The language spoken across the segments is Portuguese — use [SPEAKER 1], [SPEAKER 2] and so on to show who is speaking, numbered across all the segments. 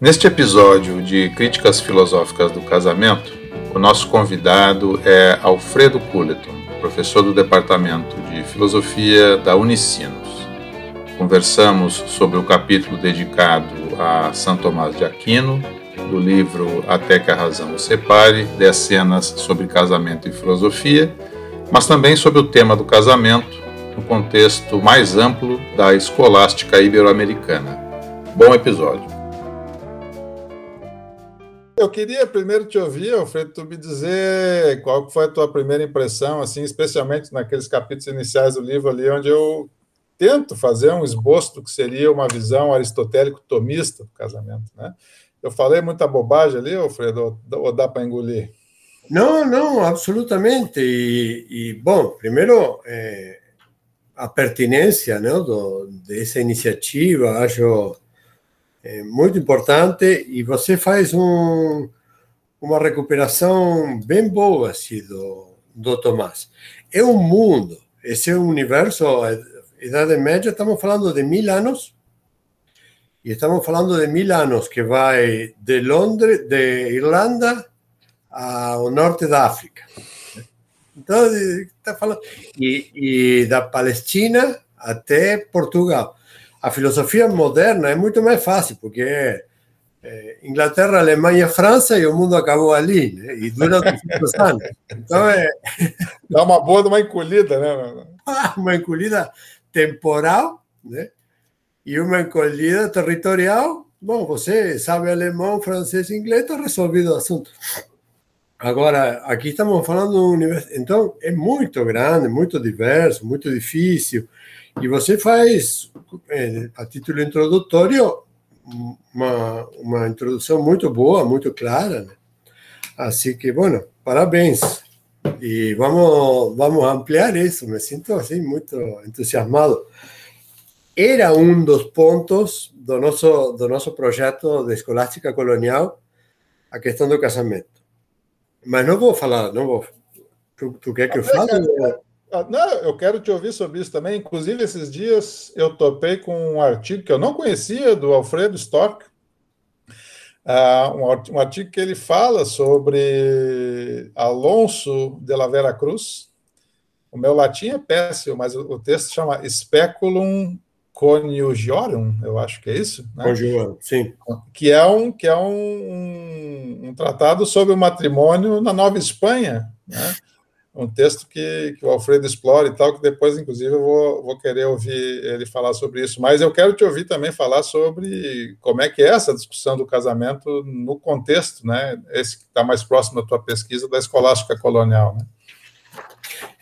[SPEAKER 1] Neste episódio de Críticas Filosóficas do Casamento, o nosso convidado é Alfredo Culleton, professor do Departamento de Filosofia da Unicinos. Conversamos sobre o capítulo dedicado a São Tomás de Aquino, do livro Até que a Razão o Separe, 10 cenas sobre casamento e filosofia, mas também sobre o tema do casamento no contexto mais amplo da escolástica ibero-americana. Bom episódio! Eu queria primeiro te ouvir, Alfredo, tu me dizer qual foi a tua primeira impressão, assim, especialmente naqueles capítulos iniciais do livro ali, onde eu tento fazer um esboço do que seria uma visão aristotélico-tomista do casamento, né? Eu falei muita bobagem ali, Alfredo, ou dá para engolir?
[SPEAKER 2] Não, não, absolutamente. E, e bom, primeiro, é, a pertinência né, do, dessa iniciativa, acho é muito importante e você faz um, uma recuperação bem boa assim, do, do Tomás. É um mundo, esse é universo, a Idade Média, estamos falando de mil anos, e estamos falando de mil anos que vai de Londres, de Irlanda ao norte da África. Então, está falando, e, e da Palestina até Portugal a filosofia moderna é muito mais fácil, porque é, é Inglaterra, Alemanha, França e o mundo acabou ali, né? e dura 200 anos. Então é.
[SPEAKER 1] Dá uma boa uma encolhida, né?
[SPEAKER 2] uma encolhida temporal, né? E uma encolhida territorial. Bom, você sabe alemão, francês, inglês, está resolvido o assunto. Agora, aqui estamos falando de um universo. Então, é muito grande, muito diverso, muito difícil. E você faz, é, a título introdutório, uma, uma introdução muito boa, muito clara. Né? Assim que, bueno, parabéns. E vamos, vamos ampliar isso. Me sinto assim muito entusiasmado. Era um dos pontos do nosso, do nosso projeto de escolástica colonial, a questão do casamento. Mas não vou falar, não vou. Tu, tu quer que eu fale?
[SPEAKER 1] Ah, não, eu quero te ouvir sobre isso também. Inclusive, esses dias eu topei com um artigo que eu não conhecia, do Alfredo Stock, uh, um, artigo que ele fala sobre Alonso de la Vera Cruz. O meu latim é péssimo, mas o, texto chama Speculum Conjugiorum, eu acho que é isso.
[SPEAKER 2] Né? Conjugiorum, sim.
[SPEAKER 1] Que é, um, que é um, um, um tratado sobre o matrimônio na Nova Espanha, né? Um texto que, que o Alfredo explora e tal, que depois, inclusive, eu vou, vou querer ouvir ele falar sobre isso. Mas eu quero te ouvir também falar sobre como é que é essa discussão do casamento no contexto, né? Esse que está mais próximo da tua pesquisa da escolástica colonial, né?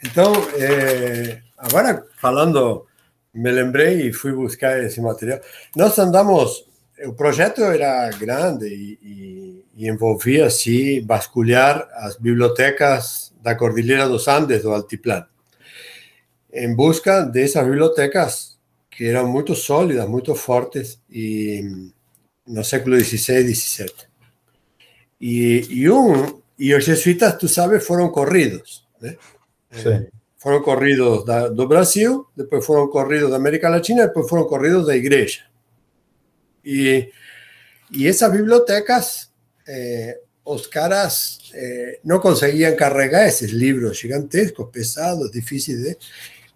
[SPEAKER 2] Então, é, agora falando, me lembrei e fui buscar esse material. Nós andamos, o projeto era grande e, e, e envolvia, assim, vasculhar as bibliotecas da Cordillera dos Andes, do Altiplano, en busca de esas bibliotecas que eran muy sólidas, muy fuertes y no século XVI y XVII. Y, y, un, y los jesuitas, tú sabes, fueron corridos. ¿eh? Sí. Eh, fueron corridos do Brasil, después fueron corridos de América Latina, después fueron corridos de iglesia. Y, y esas bibliotecas eh, os caras eh, no conseguían cargar esos libros gigantescos, pesados, difíciles de...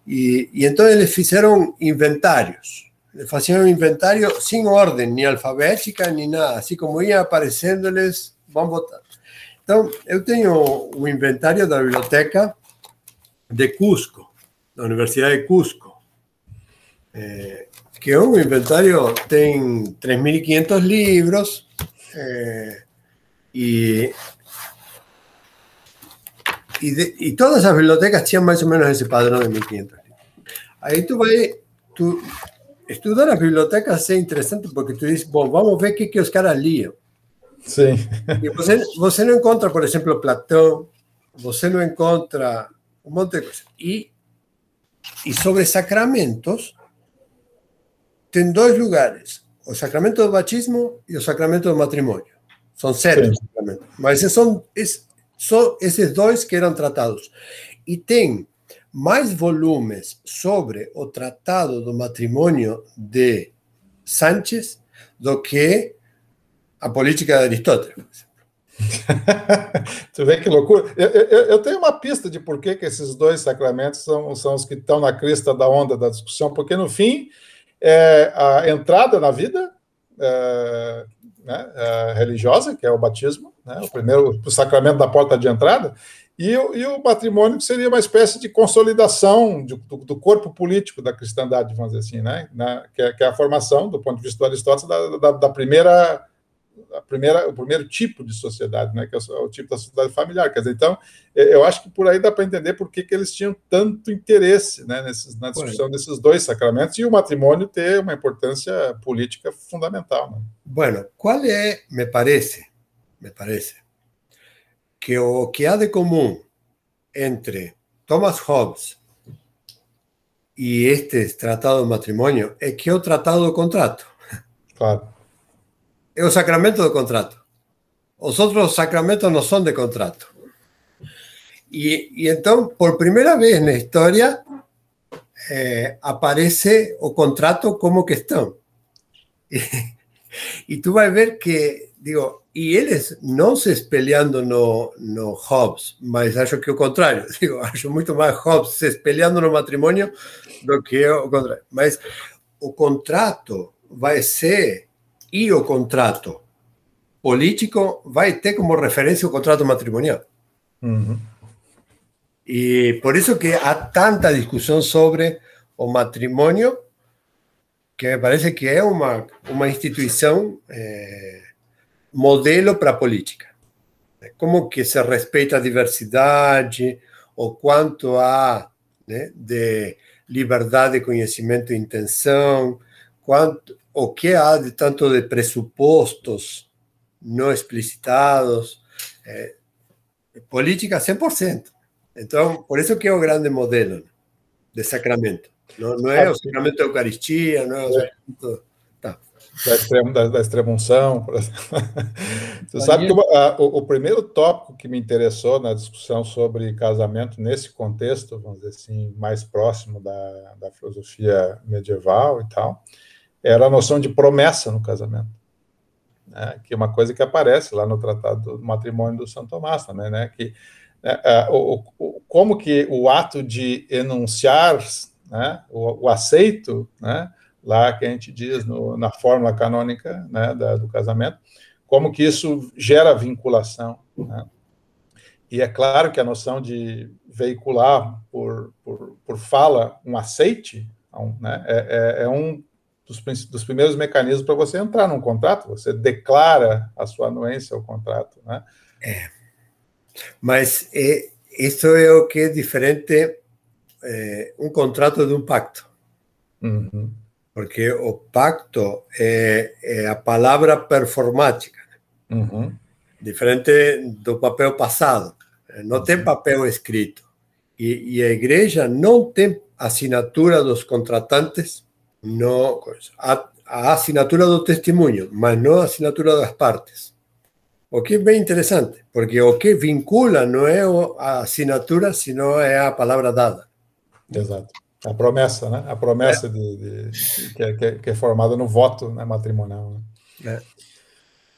[SPEAKER 2] Y, y entonces les hicieron inventarios. Les hacían un inventario sin orden, ni alfabética, ni nada. Así como iba apareciéndoles, van votar. Entonces, yo tengo un inventario de la biblioteca de Cusco, la Universidad de Cusco, eh, que un inventario, tiene 3.500 libros, eh, y, y, de, y, todas las bibliotecas tienen más o menos ese padrón de 1500. Ahí tú vas, tú, estudiar las bibliotecas es interesante porque tú dices, bueno, vamos a ver qué que os caras lían.
[SPEAKER 1] Sí.
[SPEAKER 2] Y você, você não encontra, por exemplo, Platão, você não encontra um monte de coisas. E, e sobre sacramentos, tem dois lugares: o sacramento do batismo e o sacramento do matrimônio. São sete, mas são, são esses dois que eram tratados. E tem mais volumes sobre o Tratado do Matrimônio de Sánchez do que a política de Aristóteles.
[SPEAKER 1] tu vê que loucura. Eu, eu, eu, tenho uma pista de por que, que esses dois sacramentos são, são os que estão na crista da onda da discussão, porque no fim é a entrada na vida é, né, é, religiosa, que é o batismo, né, o primeiro o sacramento da porta de entrada, e, e o matrimônio que seria uma espécie de consolidação de, do, do, corpo político da cristandade, vamos dizer assim, né, né que, é, que, é, a formação, do ponto de vista do Aristóteles, da, da, da primeira a primeira, o primeiro tipo de sociedade, né, que é o, tipo da sociedade familiar. Quer dizer, então, eu acho que por aí dá para entender por que, que eles tinham tanto interesse né, nesses, na discussão desses dois sacramentos e o matrimônio ter uma importância política fundamental. Né?
[SPEAKER 2] Bueno, qual é, me parece, me parece, que o que há de comum entre Thomas Hobbes e este tratado de matrimônio é que é o tratado do contrato.
[SPEAKER 1] Claro.
[SPEAKER 2] É un sacramento de contrato. Otros sacramentos no son de contrato. Y, entonces, por primera vez en la historia, eh, aparece o contrato como que están. Y, tú vas a ver que, digo, y él no se espeleando no, no Hobbes, mas acho que o contrario. Digo, acho mucho más Hobbes se espeleando no matrimonio do que o contrario. Mas o contrato vai ser y o contrato político vai ter como referencia o contrato matrimonial. Y por eso que hay tanta discusión sobre o matrimonio que me parece que es una, una institución eh, modelo para política. Como que se respeta a diversidade, o quanto há de liberdade de conhecimento e intenção, quanto, o que há de tanto de pressupostos não explicitados, é, política 100%. Então, por isso que é o grande modelo de sacramento. Não, não é o sacramento da Eucaristia, não é o sacramento...
[SPEAKER 1] Tá. Da, extrema, da, da extremunção. Você sabe que o, a, o, o, primeiro tópico que me interessou na discussão sobre casamento nesse contexto, vamos dizer assim, mais próximo da, da filosofia medieval e tal, era a noção de promessa no casamento, né? que é uma coisa que aparece lá no Tratado do Matrimônio do São Tomás também, né? que né, o, o, como que o ato de enunciar né, o, o aceito, né, lá que a gente diz no, na fórmula canônica né, da, do casamento, como que isso gera vinculação. Né? E é claro que a noção de veicular por, por, por fala um aceite né, é, é, é um dos, dos primeiros mecanismos para você entrar num contrato, você declara a sua anuência ao contrato, né?
[SPEAKER 2] É. Mas é, isso é o que é diferente é, um contrato de um pacto.
[SPEAKER 1] Uhum.
[SPEAKER 2] Porque o pacto é, é a palavra performática.
[SPEAKER 1] Uhum.
[SPEAKER 2] Diferente do papel passado. Não uhum. tem papel escrito. E, e a igreja não tem assinatura dos contratantes no a, a assinatura do testemunho, mas não a assinatura das partes. O que é bem interessante, porque o que vincula não é a assinatura, sino é a palavra dada.
[SPEAKER 1] Exato. A promessa, né? A promessa é. de, de, de que, é, que, é, formada no voto né, matrimonial.
[SPEAKER 2] Né? É.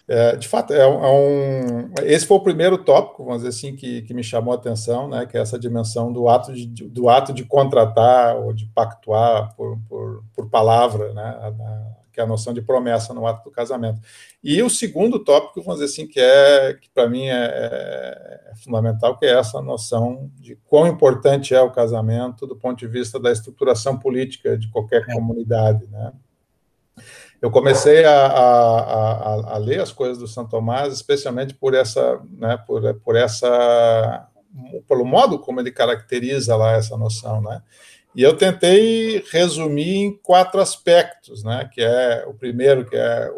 [SPEAKER 1] É, de fato, é um, é um, esse foi o primeiro tópico, vamos dizer assim, que, que me chamou a atenção, né, que é essa dimensão do ato de, do ato de contratar ou de pactuar por, por, por palavra, né, a, que é a noção de promessa no ato do casamento. E o segundo tópico, vamos dizer assim, que é que para mim é, é, é, fundamental, que é essa noção de quão importante é o casamento do ponto de vista da estruturação política de qualquer é. comunidade, né? Eu comecei a, a, a, a, ler as coisas do Santo Tomás, especialmente por essa, né, por, por essa, pelo modo como ele caracteriza lá essa noção, né? E eu tentei resumir em quatro aspectos, né? Que é o primeiro, que é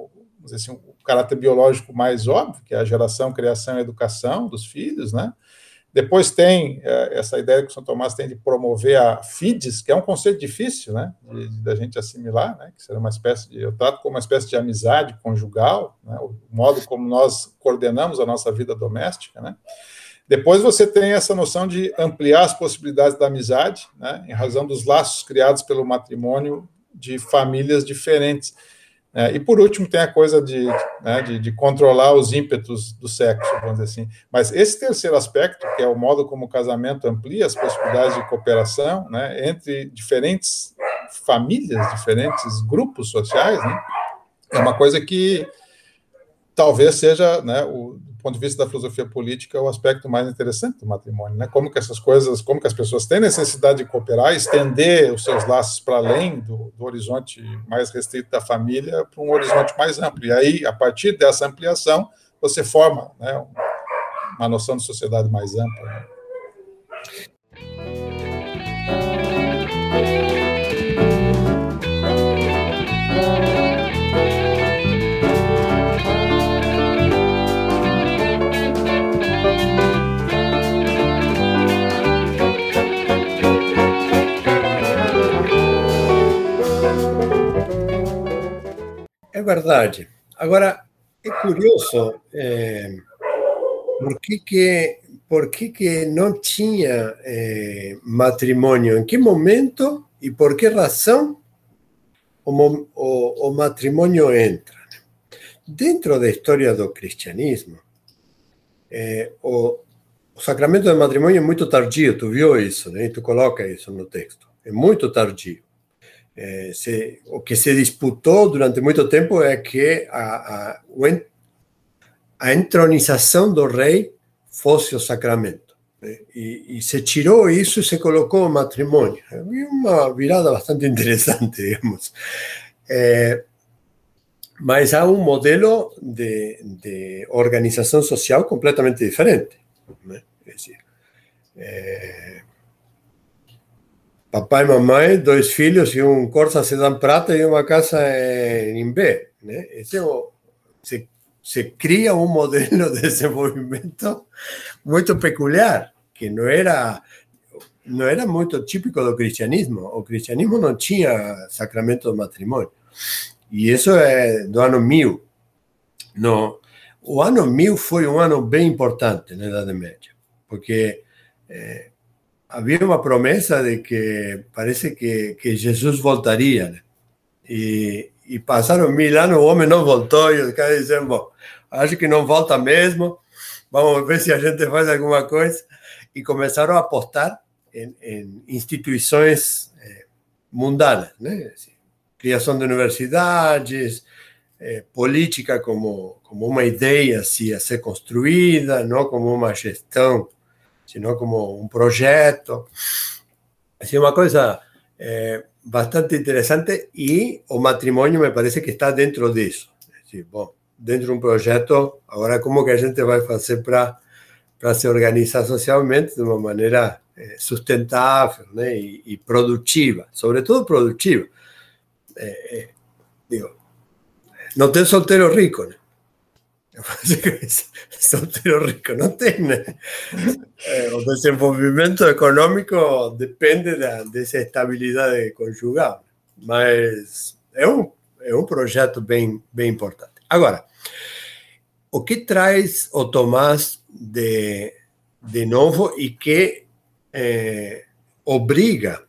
[SPEAKER 1] assim, o caráter biológico mais óbvio, que é a geração, criação e educação dos filhos, né? Depois tem é, essa ideia que o São Tomás tem de promover a fides, que é um conceito difícil, né, da gente assimilar, né, que seria uma espécie de, eu trato como uma espécie de amizade conjugal, né, o modo como nós coordenamos a nossa vida doméstica, né. Depois você tem essa noção de ampliar as possibilidades da amizade, né, em razão dos laços criados pelo matrimônio de famílias diferentes. É, e por último, tem a coisa de, né, de, de, controlar os ímpetos do sexo, vamos dizer assim. Mas esse terceiro aspecto, que é o modo como o casamento amplia as possibilidades de cooperação né, entre diferentes famílias, diferentes grupos sociais, né, é uma coisa que talvez seja, né, o, ponto de vista da filosofia política, é o aspecto mais interessante do matrimônio, né? Como que essas coisas, como que as pessoas têm necessidade de cooperar, estender os seus laços para além do, do, horizonte mais restrito da família para um horizonte mais amplo. E aí, a partir dessa ampliação, você forma, né, uma noção de sociedade mais ampla. Né?
[SPEAKER 2] Verdade. Agora, é curioso é, por, que, que, por que, que não tinha é, matrimônio, em que momento e por que razão o, o, o matrimônio entra. Dentro da história do cristianismo, é, o, o sacramento do matrimônio é muito tardio, tu viu isso, né? tu coloca isso no texto, é muito tardio. É, se, o que se disputou durante muito tempo é que a, a, a entronização do rei fosse o sacramento. Né? E, e, se tirou isso e se colocou o matrimônio. É uma virada bastante interessante, digamos. É, mas há um modelo de, de organização social completamente diferente. Né? É é, papai e mamãe, dois filhos e um Corsa Sedan Prata e uma casa em Imbé. Né? Esse é o, se, se cria um modelo de desenvolvimento muito peculiar, que não era não era muito típico do cristianismo. O cristianismo não tinha sacramento do matrimônio. E isso é do ano 1000. No, o ano 1000 foi um ano bem importante na Idade Média, porque eh, havia uma promessa de que parece que, que Jesus voltaria, né? E, e passaram mil anos, o homem não voltou, e os caras disseram, bom, acho que não volta mesmo, vamos ver se a gente faz alguma coisa. E começaram a apostar em, em instituições eh, mundanas, né? Criação de universidades, eh, política como, como uma ideia assim, a ser construída, não como uma gestão sino como un proyecto. Así una cosa eh, bastante interesante y o matrimonio me parece que está dentro de eso. Decir, bueno, dentro de un proyecto, ahora cómo que a gente va a hacer para, para se organizar socialmente de una manera eh, sustentable ¿no? y, y, productiva, sobre todo productiva. Eh, eh digo, no ten soltero rico, ¿no? soltero rico né? É, o desenvolvimento econômico depende da, estabilidade conjugal, mas é um, é um projeto bem, bem importante. Agora, o que traz o Tomás de, de novo e que é, obriga,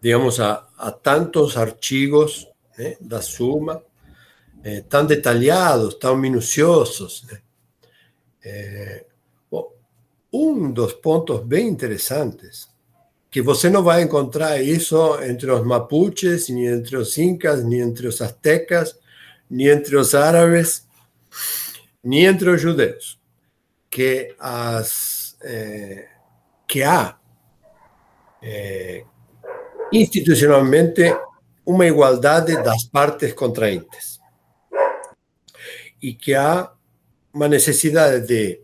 [SPEAKER 2] digamos, a, a tantos artigos né, da Suma, eh, tan detalhados, tan minuciosos. Né? É, bom, um dos pontos bem interessantes, que você não vai encontrar isso entre os mapuches, nem entre os incas, nem entre os astecas, nem entre os árabes, nem entre os judeus, que as é, que há é, institucionalmente uma igualdade das partes contraentes y que há uma necessidade de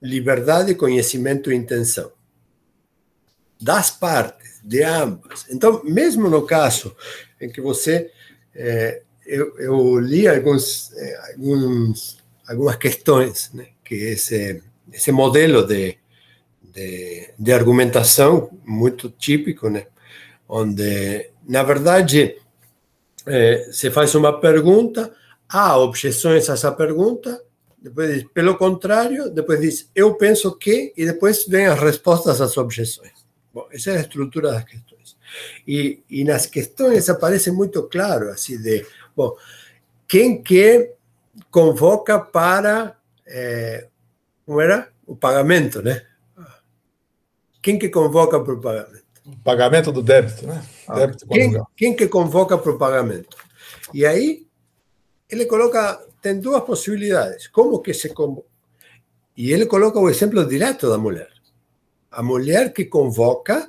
[SPEAKER 2] liberdade, conhecimento e intenção das partes, de ambas. Então, mesmo no caso em que você, é, eu, eu, li alguns, alguns, algumas questões né, que esse, esse modelo de, de, de argumentação muito típico, né, onde, na verdade, é, se faz uma pergunta, há objeções a essa pergunta, depois diz, pelo contrário, depois diz, eu penso que, e depois vem as respostas às objeções. Bom, essa é a estrutura das questões. E, e nas questões aparece muito claro, assim, de, bom, quem que convoca para é, como era o pagamento, né? Quem que convoca para o pagamento?
[SPEAKER 1] O pagamento do débito, né?
[SPEAKER 2] Ah, débito quem, quem que convoca para o pagamento? E aí ele coloca tem duas possibilidades. Como que se? E ele coloca o exemplo direto da mulher. A mulher que convoca,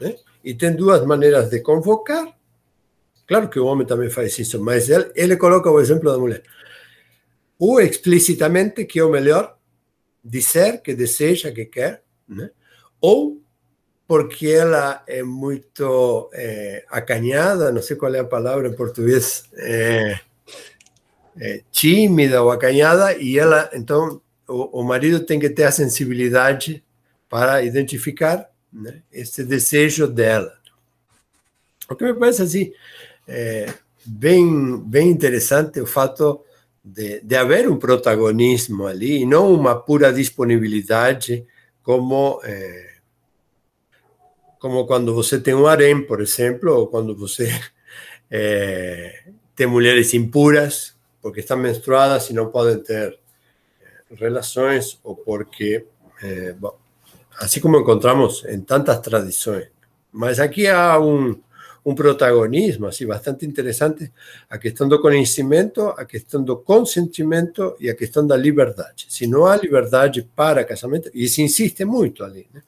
[SPEAKER 2] né? e tem duas maneiras de convocar. Claro que o homem também faz isso, mas ele, ele coloca o exemplo da mulher. Ou explicitamente, que é o melhor, dizer que deseja, que quer, né? ou porque ela é muito é, acanhada, não sei qual é a palavra em português, é, é, tímida ou acanhada, e ela, então, o, o, marido tem que ter a sensibilidade para identificar né, esse desejo dela. O que me parece assim, é, bem, bem interessante o fato de, de haver um protagonismo ali, e não uma pura disponibilidade como é, como quando você tem um harém, por exemplo, ou quando você é, tem mulheres impuras porque estão menstruadas e não podem ter relações ou porque, é, bom, assim como encontramos em tantas tradições. Mas aqui há um, um protagonismo assim bastante interessante a questão do conhecimento, a questão do consentimento e a questão da liberdade. Se não há liberdade para casamento, e se insiste muito ali, né?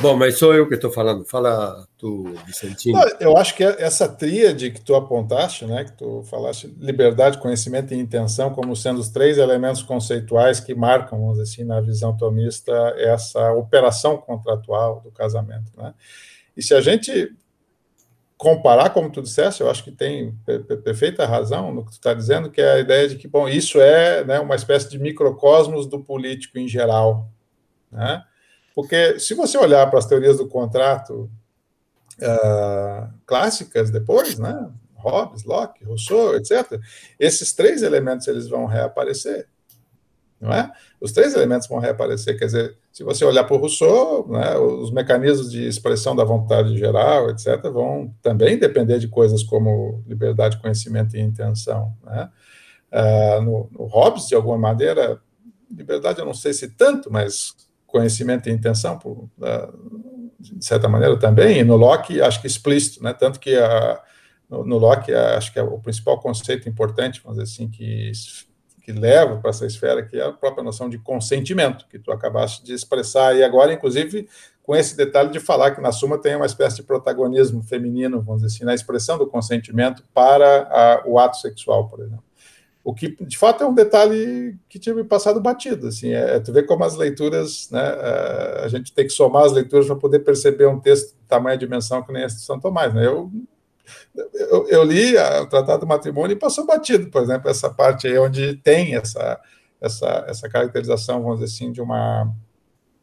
[SPEAKER 2] Bom, mas sou eu que estou falando. Fala tu, Vicentino.
[SPEAKER 1] Eu acho que essa tríade que tu apontaste, né, que tu falaste, liberdade, conhecimento e intenção, como sendo os três elementos conceituais que marcam, vamos dizer assim, na visão tomista, essa operação contratual do casamento. Né? E se a gente comparar, como tu disseste, eu acho que tem perfeita razão no que tu está dizendo, que é a ideia de que, bom, isso é né, uma espécie de microcosmos do político em geral, né? Porque se você olhar para as teorias do contrato uh, clássicas depois, né? Hobbes, Locke, Rousseau, etc., esses três elementos eles vão reaparecer. Não é? Os três elementos vão reaparecer. Quer dizer, se você olhar para o Rousseau, né, os mecanismos de expressão da vontade geral, etc., vão também depender de coisas como liberdade, conhecimento e intenção. Né? Uh, no, no Hobbes, de alguma maneira, liberdade eu não sei se tanto, mas conhecimento e intenção, por, de certa maneira também, e no Locke acho que explícito, né? tanto que a, no, no Locke acho que é o principal conceito importante, vamos dizer assim, que, que leva para essa esfera, que é a própria noção de consentimento, que tu acabaste de expressar, e agora, inclusive, com esse detalhe de falar que na Suma tem uma espécie de protagonismo feminino, vamos dizer assim, na expressão do consentimento para a, o ato sexual, por exemplo. O que, de fato, é um detalhe que tinha me passado batido. Assim, é, é tu vê como as leituras, né, é, a gente tem que somar as leituras para poder perceber um texto de tamanha dimensão que nem esse de São Tomás. Né? Eu, eu, eu, li o Tratado do Matrimônio e passou batido, por exemplo, essa parte aí onde tem essa, essa, essa caracterização, vamos dizer assim, de uma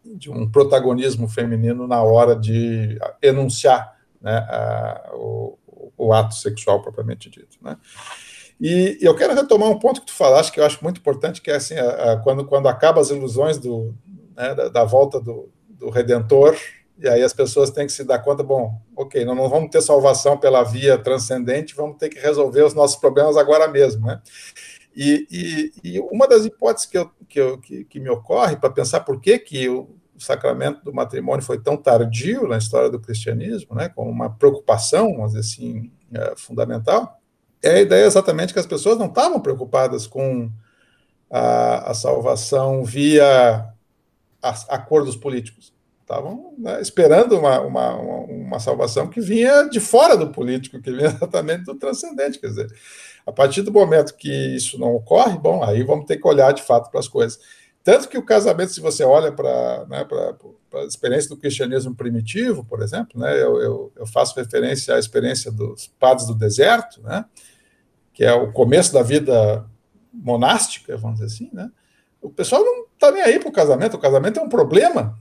[SPEAKER 1] de um protagonismo feminino na hora de enunciar né, a, o, o ato sexual propriamente dito. Né? E eu quero retomar um ponto que tu falaste, que eu acho muito importante, que é assim, a, a, quando, quando acaba as ilusões do, né, da, da, volta do, do, Redentor, e aí as pessoas têm que se dar conta, bom, ok, nós não vamos ter salvação pela via transcendente, vamos ter que resolver os nossos problemas agora mesmo, né? E, e, e uma das hipóteses que, eu, que, eu, que, que me ocorre para pensar por que, que o, sacramento do matrimônio foi tão tardio na história do cristianismo, né, como uma preocupação, vamos assim, é, fundamental, é a ideia exatamente que as pessoas não estavam preocupadas com a, a salvação via acordos políticos. Estavam né, esperando uma, uma, uma salvação que vinha de fora do político, que vinha exatamente do transcendente. Quer dizer, a partir do momento que isso não ocorre, bom, aí vamos ter que olhar de fato para as coisas. Tanto que o casamento, se você olha para né, a experiência do cristianismo primitivo, por exemplo, né, eu, eu, eu, faço referência à experiência dos padres do deserto, né, que é o começo da vida monástica, vamos dizer assim, né? O pessoal não está nem aí para o casamento. O casamento é um problema,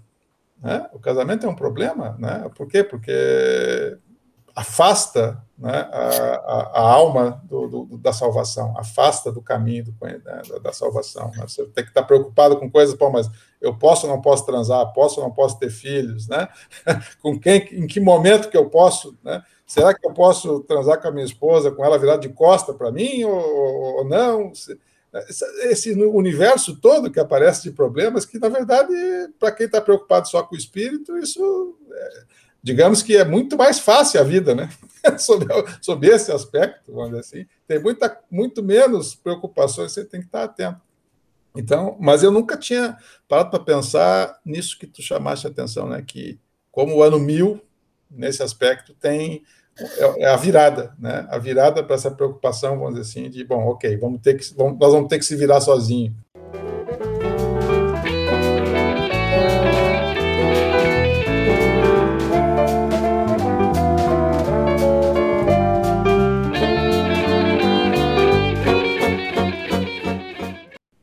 [SPEAKER 1] né? O casamento é um problema, né? Por quê? Porque afasta né, a, a, a alma do, do, da salvação, afasta do caminho do, né, da, salvação. Né? Você tem que estar preocupado com coisas, pô, mas eu posso ou não posso transar, posso ou não posso ter filhos, né? com quem, em que momento que eu posso, né? Será que eu posso transar com a minha esposa com ela virada de costa para mim ou, ou, não? Esse universo todo que aparece de problemas, que na verdade, para quem está preocupado só com o espírito, isso, é, digamos que é muito mais fácil a vida, né? sob, sob esse aspecto, vamos dizer assim, tem muita, muito menos preocupações, você tem que estar atento. Então, mas eu nunca tinha parado para pensar nisso que tu chamaste a atenção, né? Que como o ano mil, nesse aspecto, tem é, é a virada, né? A virada para essa preocupação, vamos dizer assim, de bom, ok, vamos ter que, vamos, nós vamos ter que se virar sozinho.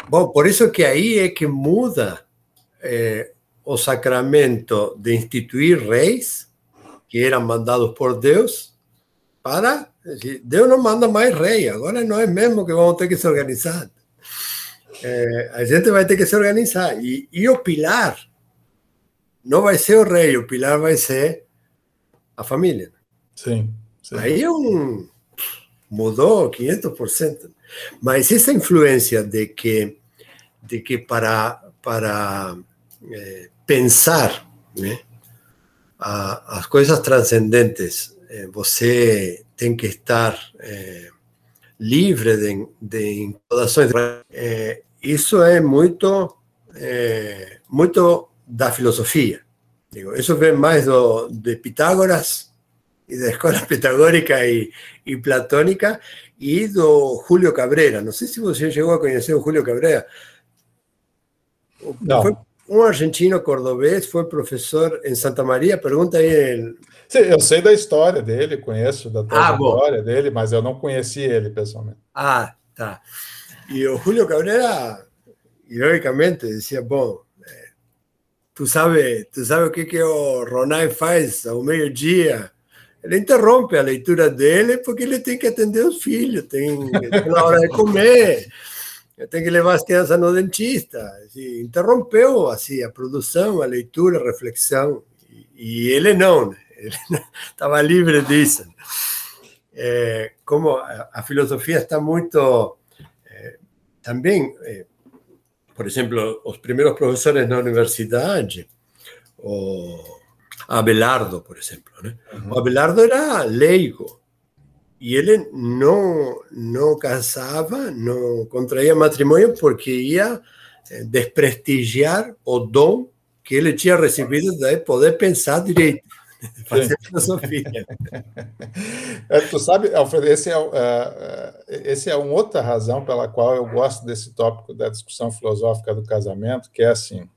[SPEAKER 2] Bom, por isso que aí é que muda eh, o sacramento de instituir reis, que eram mandados por Deus, para. Deus não manda mais rei, agora não é mesmo que vamos ter que se organizar. Eh, a gente vai ter que se organizar. E, e o pilar não vai ser o rei, o pilar vai ser a família.
[SPEAKER 1] Sim. sim.
[SPEAKER 2] Aí é um. Mudou 500%. Mas essa influência de que de que para, para eh, pensar né, a, as coisas transcendentes, eh, você tem que estar eh, livre de, de incomodações. isso é muito, muito da filosofia. Digo, isso vem mais do, de Pitágoras e da escola pitagórica e, e platônica e do Julio Cabrera. Não sei se você chegou a conhecer o Julio Cabrera.
[SPEAKER 1] Não.
[SPEAKER 2] Foi um argentino cordobês, foi professor em Santa Maria, pergunta aí. Ele...
[SPEAKER 1] Sim, eu sei da história dele, conheço da trajetória ah, dele, mas eu não conheci ele pessoalmente.
[SPEAKER 2] Ah, tá. E o Julio Cabrera, ironicamente, dizia, bom, eh, tu sabe, tu sabe o que, que o Ronai faz ao meio-dia? Ele interrompe a leitura dele porque ele tem que atender os filhos, tem, tem hora de comer tem que levar as crianças no dentista. Interrompeu assim, a produção, a leitura, a reflexão. E, ele não, ele estava livre disso. É, como a, filosofia está muito. É, também, é, por exemplo, os primeiros professores na universidade, o Abelardo, por exemplo. Né? Uhum. O Abelardo era leigo y él no, no casaba, no contraía matrimonio porque iba eh, desprestigiar o don que ele tinha recebido de poder pensar direito, fazer filosofia.
[SPEAKER 1] É, tu sabe, Alfredo, esse é, uh, esse é uma outra razão pela qual eu gosto desse tópico da discussão filosófica do casamento, que é assim,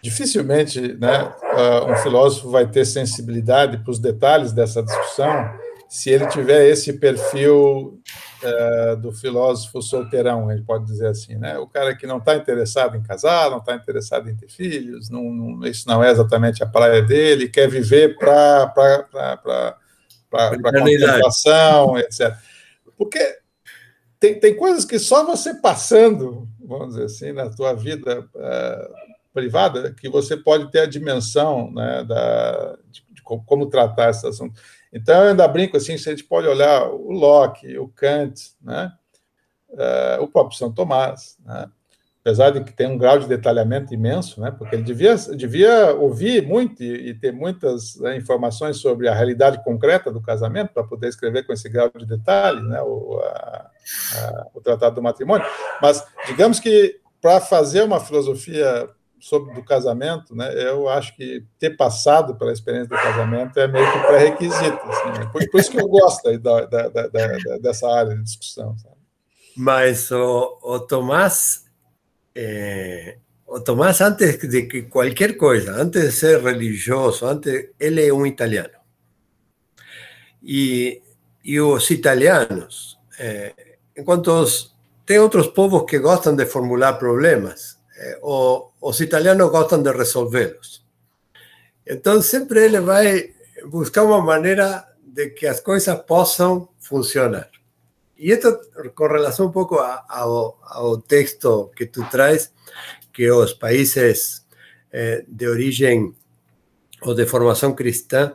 [SPEAKER 1] dificilmente né, uh, um filósofo vai ter sensibilidade para os detalhes dessa discussão se ele tiver esse perfil uh, do filósofo solteirão, gente pode dizer assim, né? O cara que não está interessado em casar, não está interessado em ter filhos, não, não, isso não é exatamente a praia dele, quer viver para contemplação, etc. Porque tem, tem coisas que só você passando, vamos dizer assim, na tua vida uh, privada, que você pode ter a dimensão né, da, de, de como tratar esse assunto. Então, eu ainda brinco assim, se a gente pode olhar o Locke, o Kant, né? Uh, o próprio São Tomás, né? apesar de que tem um grau de detalhamento imenso, né? porque ele devia, devia ouvir muito e, e ter muitas né, informações sobre a realidade concreta do casamento para poder escrever com esse grau de detalhe né? o, a, a, o Tratado do Matrimônio. Mas, digamos que para fazer uma filosofia sobre do casamento, né, eu acho que ter passado pela experiência do casamento é meio que pré-requisito. Assim, né? por, por, isso que eu gosto da, da, da, dessa área de discussão. Sabe?
[SPEAKER 2] Mas o, o Tomás, é, o Tomás, antes de que qualquer coisa, antes de ser religioso, antes, ele é um italiano. E, e os italianos, é, enquanto tem outros povos que gostam de formular problemas, é, o, os italianos gostam de resolvê-los. Então, sempre ele vai buscar uma maneira de que as coisas possam funcionar. E isso com relação um pouco ao, ao texto que tu traz, que os países eh, de origem ou de formação cristã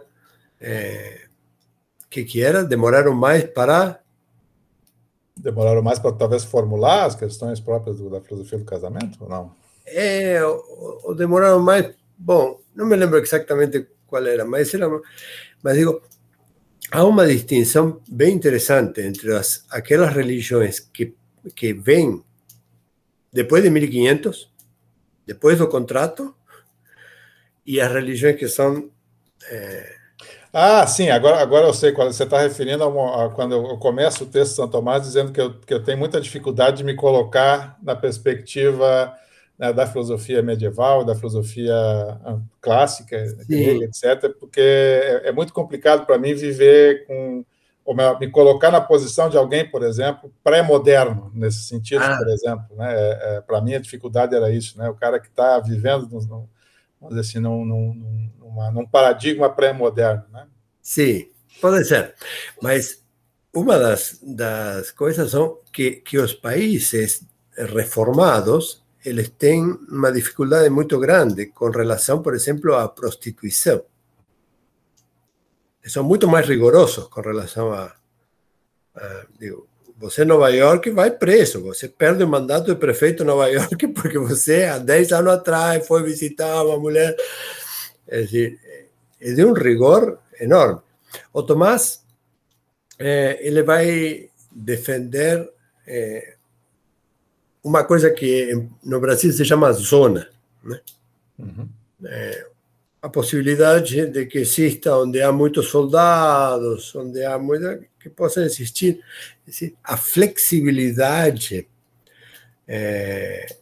[SPEAKER 2] eh, que que era? Demoraram mais para
[SPEAKER 1] demoraram mais para talvez formular as questões próprias do, da filosofia do casamento, ou não?
[SPEAKER 2] É, ou, demoraram mais. Bom, não me lembro exatamente qual era, mas era, mas digo, há uma distinção bem interessante entre as, aquelas religiões que que vêm depois de 1500, depois do contrato, e as religiões que são. É...
[SPEAKER 1] Ah, sim, agora, agora eu sei qual você está referindo a, uma, a, quando eu começo o texto de São Tomás dizendo que eu, que eu tenho muita dificuldade de me colocar na perspectiva né, da filosofia medieval, da filosofia ah, clássica, grega, etc., porque é, é muito complicado para mim viver com me colocar na posição de alguém, por exemplo, pré-moderno, nesse sentido, ah. por exemplo. Né? É, é, Para mim, a dificuldade era isso, né? o cara que está vivendo, no, vamos dizer assim, num, num, numa, num paradigma pré-moderno. Né?
[SPEAKER 2] Sim, pode ser. Mas uma das, das coisas são que, que os países reformados eles têm uma dificuldade muito grande com relação, por exemplo, à prostituição son mucho más rigurosos con relación a, a digo, você em Nova York vai preso, você perde o mandato de prefeito de Nova York porque você há 10 anos atrás foi visitar uma mulher. É, decir, é de um rigor enorme. O Tomás, eh, ele vai defender eh, uma coisa que no Brasil se chama zona. Né? Uhum. Eh, a possibilidade de que exista onde há muitos soldados, onde há muita que possa existir a flexibilidade é,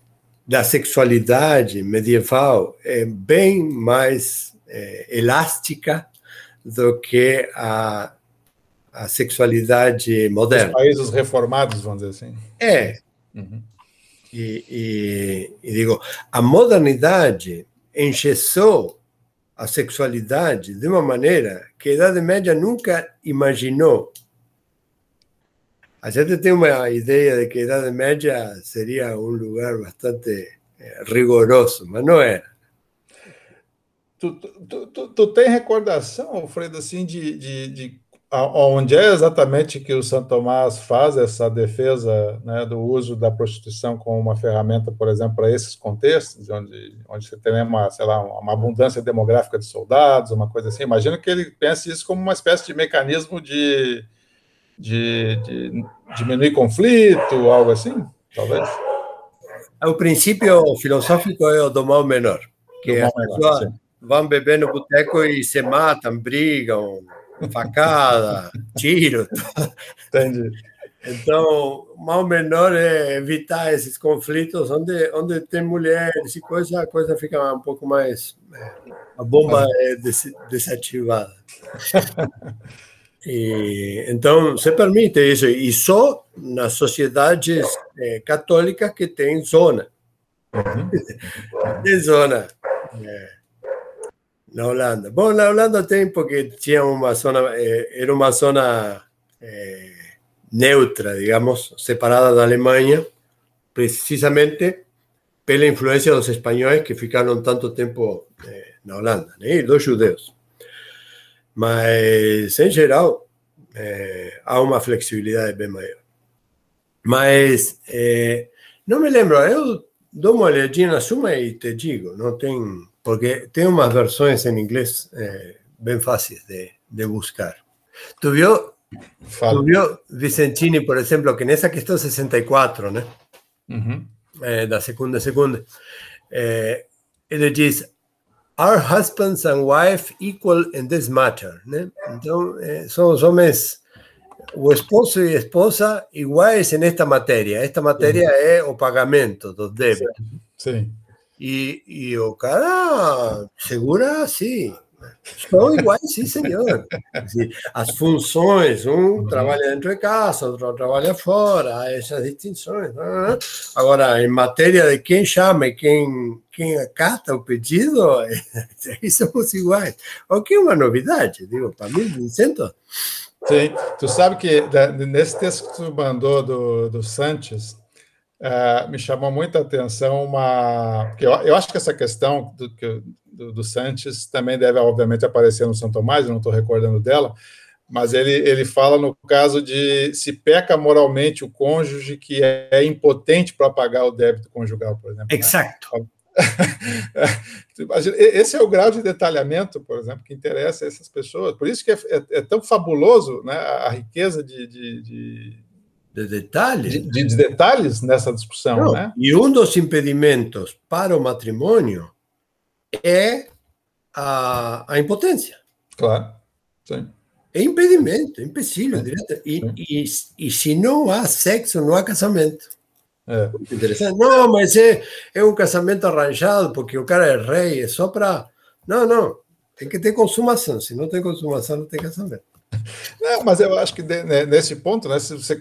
[SPEAKER 2] da sexualidade medieval é bem mais é, elástica do que a, a sexualidade moderna. Os
[SPEAKER 1] países reformados, vamos dizer assim.
[SPEAKER 2] É. Uhum. E, e, e digo, a modernidade engessou a sexualidade de uma maneira que a Idade Média nunca imaginou. A gente tem uma ideia de que a Idade Média seria um lugar bastante eh, rigoroso, mas não era.
[SPEAKER 1] Tu, tu, tu, tu tem recordação, Alfredo, assim, de, de, de onde é exatamente que o Santo Tomás faz essa defesa né, do uso da prostituição como uma ferramenta, por exemplo, para esses contextos, onde, onde você tem uma, sei lá, uma abundância demográfica de soldados, uma coisa assim? Imagino que ele pense isso como uma espécie de mecanismo de, de, de diminuir conflito, algo assim, talvez?
[SPEAKER 2] O princípio filosófico é o do mal menor, que as pessoas vão beber no boteco e se matam, brigam, facada, tiro.
[SPEAKER 1] Entendi.
[SPEAKER 2] Então, o mal menor é evitar esses conflitos onde, onde tem mulheres e coisa, a coisa fica um pouco mais. A bomba é desativada. E, então, se permite isso, e só nas sociedades é, católicas que tem zona. Uhum. tem zona. É. Na Holanda. Bom, na Holanda tem porque tinha uma zona, eh, era uma zona eh, neutra, digamos, separada da Alemanha, precisamente pela influência dos espanhóis que ficaram tanto tempo eh, na Holanda, né? e dos judeus. Mas, em geral, eh, há uma flexibilidade bem maior. Mas, eh, não me lembro, eu dou uma olhadinha na suma e te digo, não tem porque tem umas versões em inglês é, bem fáceis de, de buscar. Tu viu, tu viu, Vicentini, por exemplo, que nessa questão 64, né? Uhum. É, da segunda segunda, é, ele diz Are husbands and wife equal in this matter? Né? Então, é, são os homens, o esposo e a esposa iguais nesta matéria. Esta matéria uhum. é o pagamento dos débitos.
[SPEAKER 1] Sim. Sim.
[SPEAKER 2] E, e o cara segura assim. São iguais, sim, senhor. As funções, um trabalha dentro de casa, outro trabalha fora, essas distinções. Agora, em matéria de quem chama e quem, quem acata o pedido, aí somos iguais. O que é uma novidade, digo, para mim, Vicento.
[SPEAKER 1] Sim, tu sabe que nesse texto que tu mandou do, do Sanches, é, me chamou muita atenção uma. Eu, eu acho que essa questão do, do, do Sanches também deve, obviamente, aparecer no São Tomás, eu não estou recordando dela, mas ele, ele fala no caso de se peca moralmente o cônjuge que é impotente para pagar o débito conjugal, por exemplo.
[SPEAKER 2] Exato. Né?
[SPEAKER 1] Esse é o grau de detalhamento, por exemplo, que interessa a essas pessoas. Por isso que é, é, é tão fabuloso né, a riqueza de, de, de,
[SPEAKER 2] de detalhes.
[SPEAKER 1] De, de, detalhes nessa discussão. Não, né?
[SPEAKER 2] E um dos impedimentos para o matrimônio é a, a impotência.
[SPEAKER 1] Claro, sim.
[SPEAKER 2] É impedimento, é empecilho direto. E, e, e se não há sexo, não há casamento. É. Interessante. Não, mas é, é um casamento arranjado, porque o cara é rei, é só para. Não, não. Tem que ter consumação. Se não tem consumação, não tem casamento.
[SPEAKER 1] Não, mas eu acho que né, nesse ponto, né, se você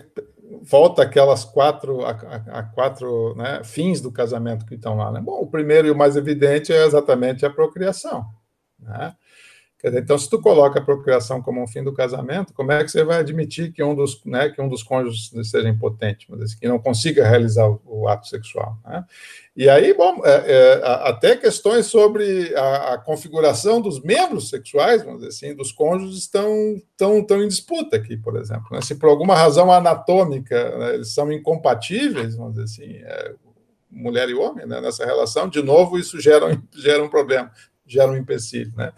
[SPEAKER 1] volta aquelas quatro, a, a, a quatro né, fins do casamento que estão lá. Né? Bom, o primeiro e o mais evidente é exatamente a procriação. Né? Dizer, então, se tu coloca a procriação como um fim do casamento, como é que você vai admitir que um dos, né, que um dos cônjuges seja impotente, que não consiga realizar o, o ato sexual? Né? E aí, bom, é, é, até questões sobre a, a, configuração dos membros sexuais, vamos dizer assim, dos cônjuges estão, estão, estão em disputa aqui, por exemplo. Né? Se por alguma razão anatômica né, eles são incompatíveis, vamos dizer assim, é, mulher e homem, né, nessa relação, de novo, isso gera gera um problema, gera um empecilho, né?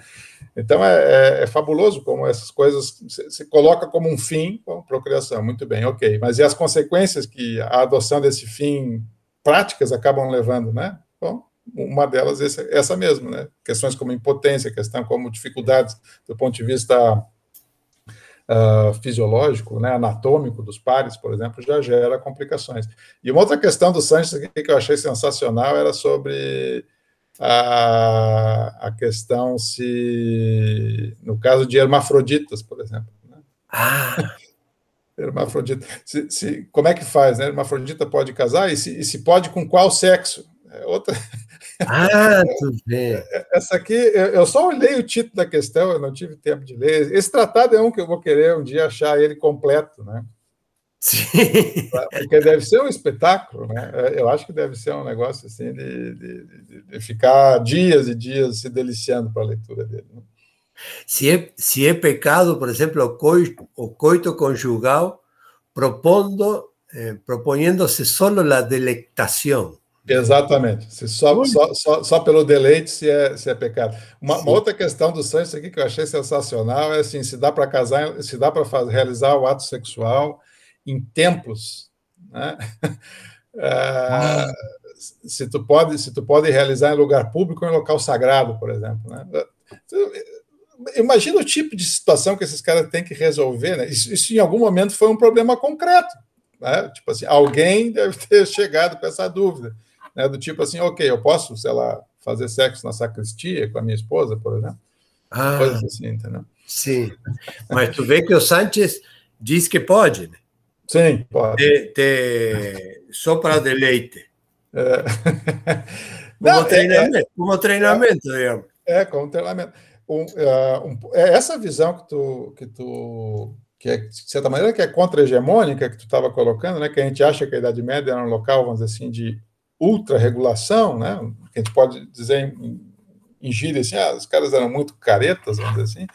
[SPEAKER 1] Então é, é, é, fabuloso como essas coisas se, coloca como um fim, com procriação, muito bem, ok. Mas e as consequências que a adoção desse fim práticas acabam levando, né? Bom, uma delas é essa mesmo, né? Questões como impotência, questão como dificuldades do ponto de vista uh, fisiológico, né, anatômico dos pares, por exemplo, já gera complicações. E uma outra questão do Sanches que eu achei sensacional era sobre a, a questão se, no caso de hermafroditas, por exemplo. Né?
[SPEAKER 2] Ah!
[SPEAKER 1] Hermafrodita. Se, se, como é que faz? Né? Hermafrodita pode casar e se, e se pode com qual sexo? É outra.
[SPEAKER 2] Ah, tudo bem.
[SPEAKER 1] É, essa aqui, eu só olhei o título da questão, eu não tive tempo de ler. Esse tratado é um que eu vou querer um dia achar ele completo, né?
[SPEAKER 2] Sim.
[SPEAKER 1] Porque deve ser um espetáculo, né? Eu acho que deve ser um negócio assim de, de, de ficar dias e dias se deliciando para a leitura dele. Né?
[SPEAKER 2] Se, é, se é pecado, por exemplo, o coito, o coito conjugal, propondo, eh, proponiendo-se só a delectação.
[SPEAKER 1] Exatamente. Se só, só, só, só, pelo deleite se é, se é pecado. Uma, uma, outra questão do Sanches aqui que eu achei sensacional é assim, se dá para casar, se dá para realizar o ato sexual em templos, né? Ah, se tu pode se tu pode realizar em lugar público ou em local sagrado, por exemplo, né? Imagina o tipo de situação que esses caras têm que resolver, né? Isso, isso em algum momento foi um problema concreto, né? Tipo assim, alguém deve ter chegado com essa dúvida, né? Do tipo assim, ok, eu posso, sei lá, fazer sexo na sacristia com a minha esposa, por exemplo?
[SPEAKER 2] Ah, Coisas assim, entendeu? Sim, mas tu vê que o Sánchez diz que pode, né?
[SPEAKER 1] Sim, pode.
[SPEAKER 2] Te, te... Só para deleite.
[SPEAKER 1] É.
[SPEAKER 2] Como, Não, treinamento, é, como treinamento,
[SPEAKER 1] é,
[SPEAKER 2] digamos.
[SPEAKER 1] É, como treinamento. Um, uh, um, é essa visão que tu, que tu que é, de certa maneira, que é contra-hegemônica, que tu estava colocando, né, que a gente acha que a Idade Média era um local, vamos dizer assim, de ultra-regulação, né, que a gente pode dizer em, em gíria assim, ah, os caras eram muito caretas, vamos dizer assim,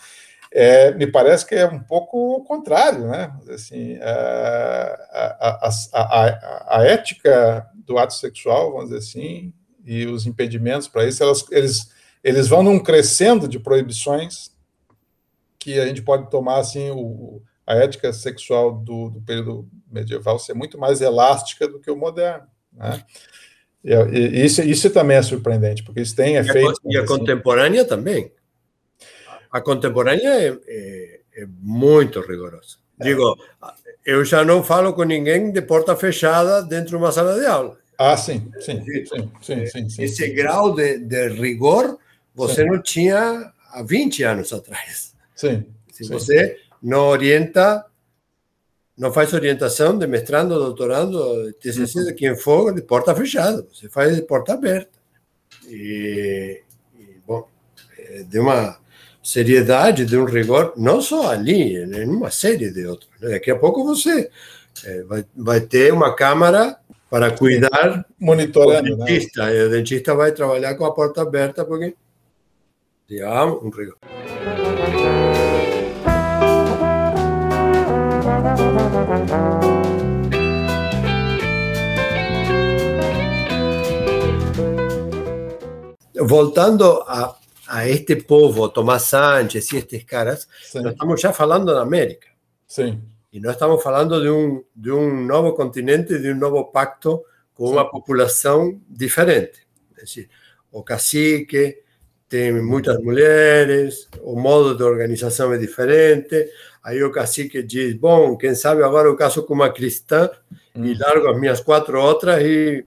[SPEAKER 1] é, me parece que é um pouco o contrário, né? Assim, a, a, a, a, ética do ato sexual, vamos dizer assim, e os impedimentos para isso, elas, eles, eles vão num crescendo de proibições que a gente pode tomar assim o, a ética sexual do, do período medieval ser muito mais elástica do que o moderno, né? E, e isso, isso também é surpreendente, porque isso tem efeito.
[SPEAKER 2] E a, e a assim, contemporânea também a contemporânea é, é, é muito rigorosa. Digo, eu já não falo com ninguém de porta fechada dentro de uma sala de aula.
[SPEAKER 1] Ah, sim, sim, sim, sim, sim, sim
[SPEAKER 2] Esse grau de, de rigor você sim. não tinha há 20 anos atrás.
[SPEAKER 1] Sim.
[SPEAKER 2] Se você não orienta, não faz orientação de mestrando, doutorando, TCC, uhum. de quem for, de porta fechada, você faz de porta aberta. E, e bom, é de uma seriedade, de um rigor, não só ali, em uma série de outros. Daqui a pouco você é, vai, vai ter uma câmara para cuidar
[SPEAKER 1] monitorando
[SPEAKER 2] o né? dentista. Né? E o dentista vai trabalhar com a porta aberta porque há um rigor. Voltando a, a este povo, Tomás Sánchez y estos caras, estamos ya hablando de América.
[SPEAKER 1] Sí.
[SPEAKER 2] Y no estamos hablando de un, de un nuevo continente, de un nuevo pacto con una población diferente. Es decir, o cacique, tiene muchas mujeres, o modo de organización es diferente. Aí o cacique diz: Bom, quem sabe agora eu caso com uma cristã e largo as minhas quatro outras. E,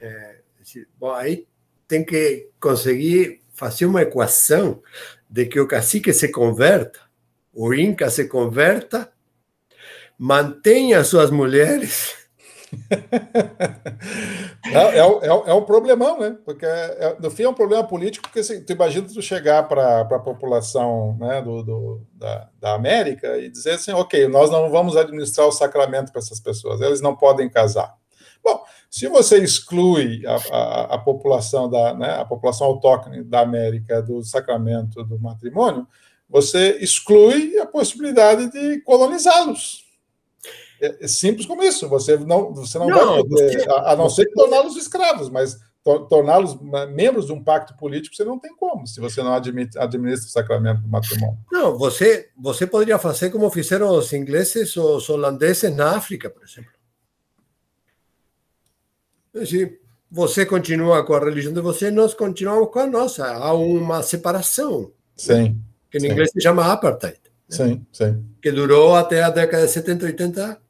[SPEAKER 2] é, bom, aí tem que conseguir fazer uma equação de que o cacique se converta, o Inca se converta, mantenha suas mulheres
[SPEAKER 1] é, é, é, é, um problemão, né? Porque é, no fim é um problema político, porque assim, tu imagina tu chegar para a população né, do, do da, da, América e dizer assim, ok, nós não vamos administrar o sacramento para essas pessoas, eles não podem casar. Bom, se você exclui a, a, a população da né, a população autóctone da América do sacramento do matrimônio, você exclui a possibilidade de colonizá-los. É, é simples como isso. Você não, você não, não vai poder, você, a, a, não ser torná-los escravos, mas torná-los membros de um pacto político, você não tem como, se você não admite, administra o sacramento do matrimônio.
[SPEAKER 2] Não, você, você poderia fazer como fizeram os ingleses ou os holandeses na África, por exemplo. Se você continua com a religião de você, nós continuamos com a nossa. Há uma separação.
[SPEAKER 1] Sim.
[SPEAKER 2] Que em
[SPEAKER 1] sim.
[SPEAKER 2] inglês se chama apartheid.
[SPEAKER 1] Sim, sim.
[SPEAKER 2] Que durou até a década de 70, 80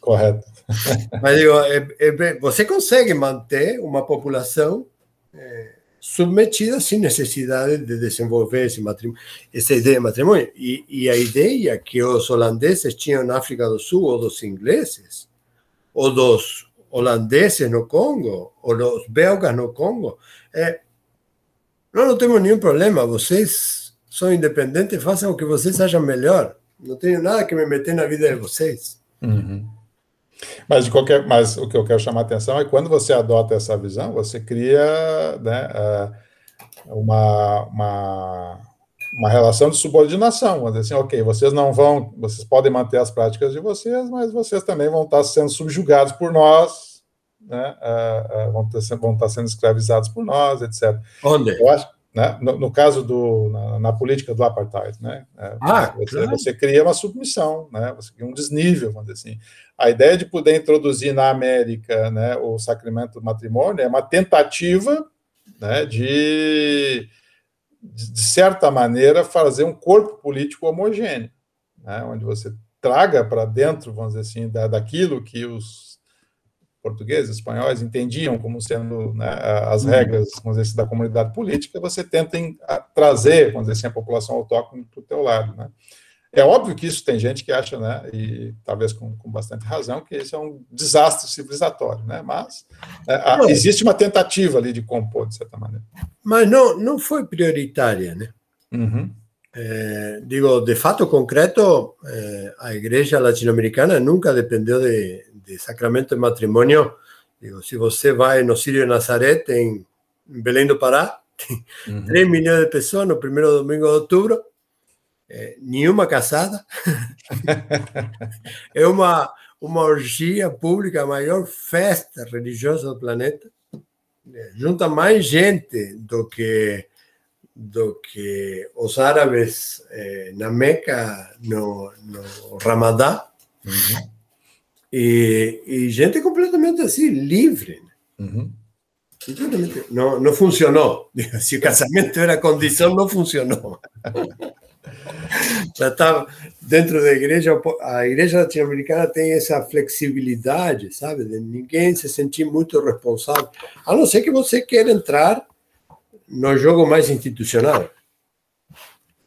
[SPEAKER 1] Correto.
[SPEAKER 2] Mas digo, é, é, você consegue manter uma população é, submetida sem necessidade de desenvolver esse matrimônio, essa ideia de matrimônio. E, e, a ideia que os holandeses tinham na África do Sul, ou dos ingleses, ou dos holandeses no Congo, ou dos belgas no Congo, é: nós não temos nenhum problema, vocês são independentes, façam o que vocês acham melhor. Não tenho nada que me meter na vida de vocês.
[SPEAKER 1] Uhum. Mas de qualquer, mas o que eu quero chamar a atenção é que quando você adota essa visão, você cria né, é, uma, uma, uma relação de subordinação. Dizer assim, ok, vocês não vão, vocês podem manter as práticas de vocês, mas vocês também vão estar sendo subjugados por nós, né, é, é, vão, ter, vão estar sendo escravizados por nós, etc.
[SPEAKER 2] Onde?
[SPEAKER 1] Eu acho, né? No, no, caso do na, na, política do apartheid, né?
[SPEAKER 2] Ah,
[SPEAKER 1] você, claro. você, cria uma submissão, né? Você cria um desnível, vamos dizer assim. A ideia de poder introduzir na América, né, o sacramento do matrimônio é uma tentativa, né, de de certa maneira fazer um corpo político homogêneo, né, onde você traga para dentro, vamos dizer assim, da, daquilo que os portugueses, espanhóis entendiam como sendo né, as uhum. regras, vamos dizer assim, da comunidade política, você tenta em, a, trazer, vamos dizer assim, a população autóctone para o teu lado, né? É óbvio que isso tem gente que acha, né, e talvez com, com bastante razão, que isso é um desastre civilizatório, né? Mas é, a, existe uma tentativa ali de compor, de certa maneira.
[SPEAKER 2] Mas não, não foi prioritária, né?
[SPEAKER 1] Uhum.
[SPEAKER 2] É, digo, de fato concreto, é, a igreja latino-americana nunca dependeu de, de sacramento de matrimônio, digo, se você vai no Sírio Nazaré, tem em Belém do Pará, tem uhum. 3 milhões de pessoas no primeiro domingo de outubro, é, nenhuma casada. é uma, uma orgia pública, a maior festa religiosa do planeta. É, junta mais gente do que do que os árabes eh, na Meca no, no Ramadã. Uhum. E, e gente completamente assim, livre.
[SPEAKER 1] Uhum.
[SPEAKER 2] Não, não funcionou. Se o casamento era condição, não funcionou. Já estava dentro da igreja, a igreja latino-americana tem essa flexibilidade, sabe? De ninguém se sentir muito responsável, a não ser que você queira entrar no jogo mais institucional.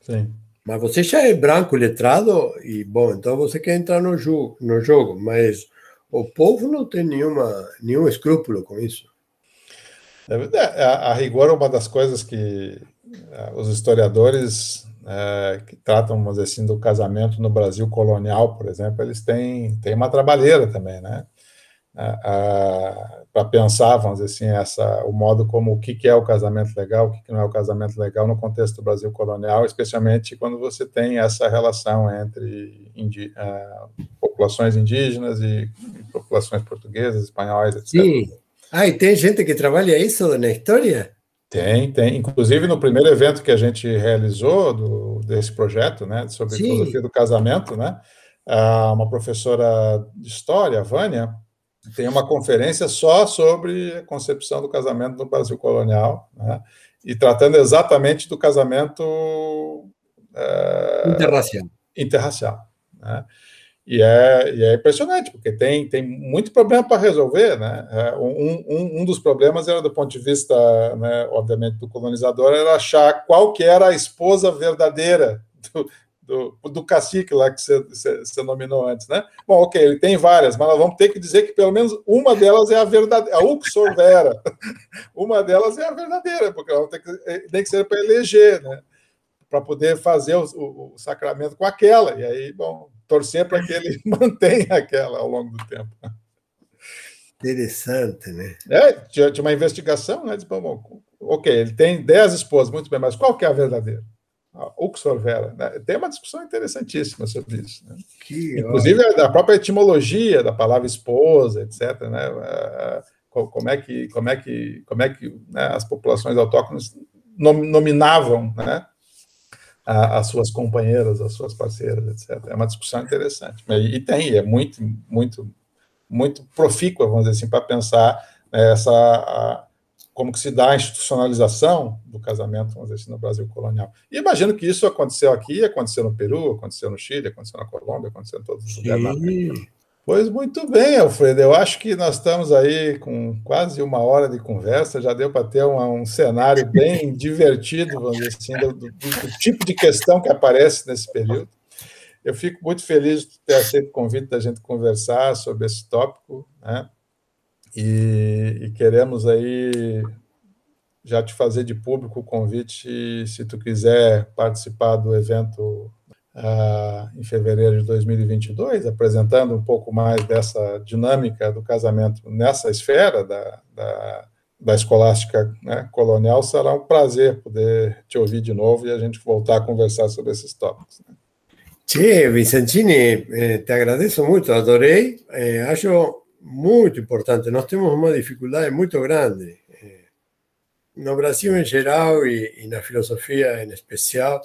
[SPEAKER 1] Sim.
[SPEAKER 2] Mas você já é branco, letrado, e bom, então você quer entrar no jogo, no jogo mas o povo não tem nenhuma, nenhum escrúpulo com isso.
[SPEAKER 1] É, a, a rigor, uma das coisas que é, os historiadores é, que tratam, vamos dizer assim, do casamento no Brasil colonial, por exemplo, eles têm, têm uma trabalheira também, né? para pensar, vamos dizer assim, essa, o modo como o que, que é o casamento legal, o que, não é o casamento legal no contexto do Brasil colonial, especialmente quando você tem essa relação entre indi, uh, populações indígenas e, e, populações portuguesas, espanhóis, etc.
[SPEAKER 2] Sim. Ah, e tem gente que trabalha isso na história?
[SPEAKER 1] Tem, tem. Inclusive, no primeiro evento que a gente realizou do, desse projeto, né, sobre Sim. filosofia do casamento, né, uma professora de história, a Vânia, tem uma conferência só sobre a concepção do casamento no Brasil colonial, né? e tratando exatamente do casamento
[SPEAKER 2] é, interracial.
[SPEAKER 1] interracial né? E é, e é impressionante, porque tem, tem muito problema para resolver. Né? É, um, um, um dos problemas era, do ponto de vista, né, obviamente, do colonizador, era achar qual que era a esposa verdadeira do, do, do cacique lá que você, você, nominou antes, né? Bom, ok, ele tem várias, mas nós vamos ter que dizer que pelo menos uma delas é a verdadeira, a Uxor Vera. uma delas é a verdadeira, porque ela tem que, eh, tem que ser para eleger, né? Para poder fazer o, o, o, sacramento com aquela. E aí, bom, torcer para que ele mantenha aquela ao longo do tempo.
[SPEAKER 2] Interessante, né?
[SPEAKER 1] É, tinha, tinha uma investigação, né? Diz, bom, ok, ele tem dez esposas, muito bem, mas qual que é a verdadeira? Uxor Vera. Né? Tem uma discussão interessantíssima sobre isso. Né? Inclusive, ótimo. a própria etimologia da palavra esposa, etc. Né? Como é que, como é que, como é que né, as populações autóctones nominavam né, as suas companheiras, as suas parceiras, etc. É uma discussão interessante. E tem, é muito, muito, muito profícua, vamos dizer assim, para pensar essa como que se dá a institucionalização do casamento, vamos dizer assim, no Brasil colonial. E imagino que isso aconteceu aqui, aconteceu no Peru, aconteceu no Chile, aconteceu na Colômbia, aconteceu em todos os lugares. Pois muito bem, Alfredo. Eu acho que nós estamos aí com quase uma hora de conversa, já deu para ter uma, um cenário bem divertido, vamos dizer assim, do, do, do, tipo de questão que aparece nesse período. Eu fico muito feliz de ter aceito o convite da gente conversar sobre esse tópico, né? E, e, queremos aí já te fazer de público o convite, se tu quiser participar do evento uh, em fevereiro de 2022, apresentando um pouco mais dessa dinâmica do casamento nessa esfera da, da, da escolástica né, colonial, será um prazer poder te ouvir de novo e a gente voltar a conversar sobre esses tópicos. Né?
[SPEAKER 2] Che, Vicentini, eh, te agradeço muito, adorei. Eh, acho muito importante. Nós temos uma dificuldade muito grande eh, no Brasil em geral e, na filosofia em especial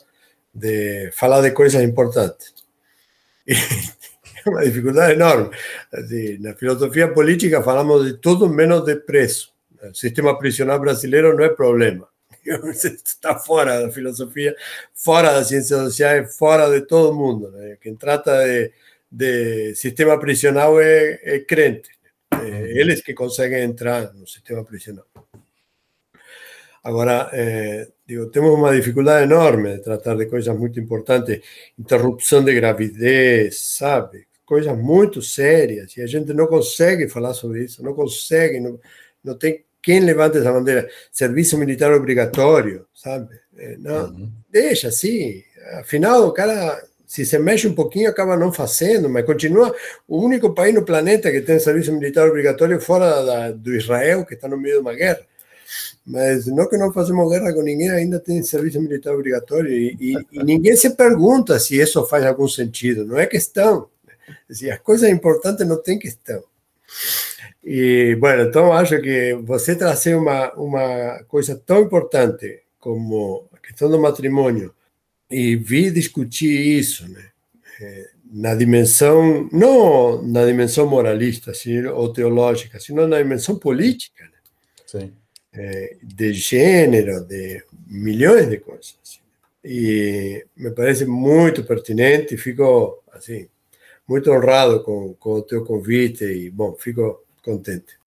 [SPEAKER 2] de falar de coisas importantes. É uma dificuldade enorme. Assim, na filosofia política falamos de tudo menos de preço. O sistema prisional brasileiro não é problema. Está fora da filosofia, fora das ciências sociais, fora de todo mundo. Né? Quem trata de de sistema prisional é, é crente. É, eles que conseguem entrar no sistema prisional. Agora, é, digo, temos uma dificuldade enorme de tratar de coisas muito importantes, interrupção de gravidez, sabe? Coisas muito sérias, e a gente não consegue falar sobre isso, não consegue, não, não tem quem levante essa bandeira. Serviço militar obrigatório, sabe? É, não, uhum. deixa assim, afinal, o cara se se mexe um pouquinho, acaba não fazendo, mas continua o único país no planeta que tem serviço militar obrigatório fora da, do Israel, que está no meio de uma guerra. Mas não que não fazemos guerra com ninguém, ainda tem serviço militar obrigatório e, e, e ninguém se pergunta se isso faz algum sentido. Não é questão. Assim, as coisas importantes não têm questão. E, bueno, então acho que você trazer uma, uma coisa tão importante como a questão do matrimônio e vi discutir isso, né? na dimensão, não na dimensão moralista assim, ou teológica, sino na dimensão política, né?
[SPEAKER 1] Sim.
[SPEAKER 2] É, de gênero, de milhões de coisas. E me parece muito pertinente, fico assim muito honrado com, com o teu convite e, bom, fico contente.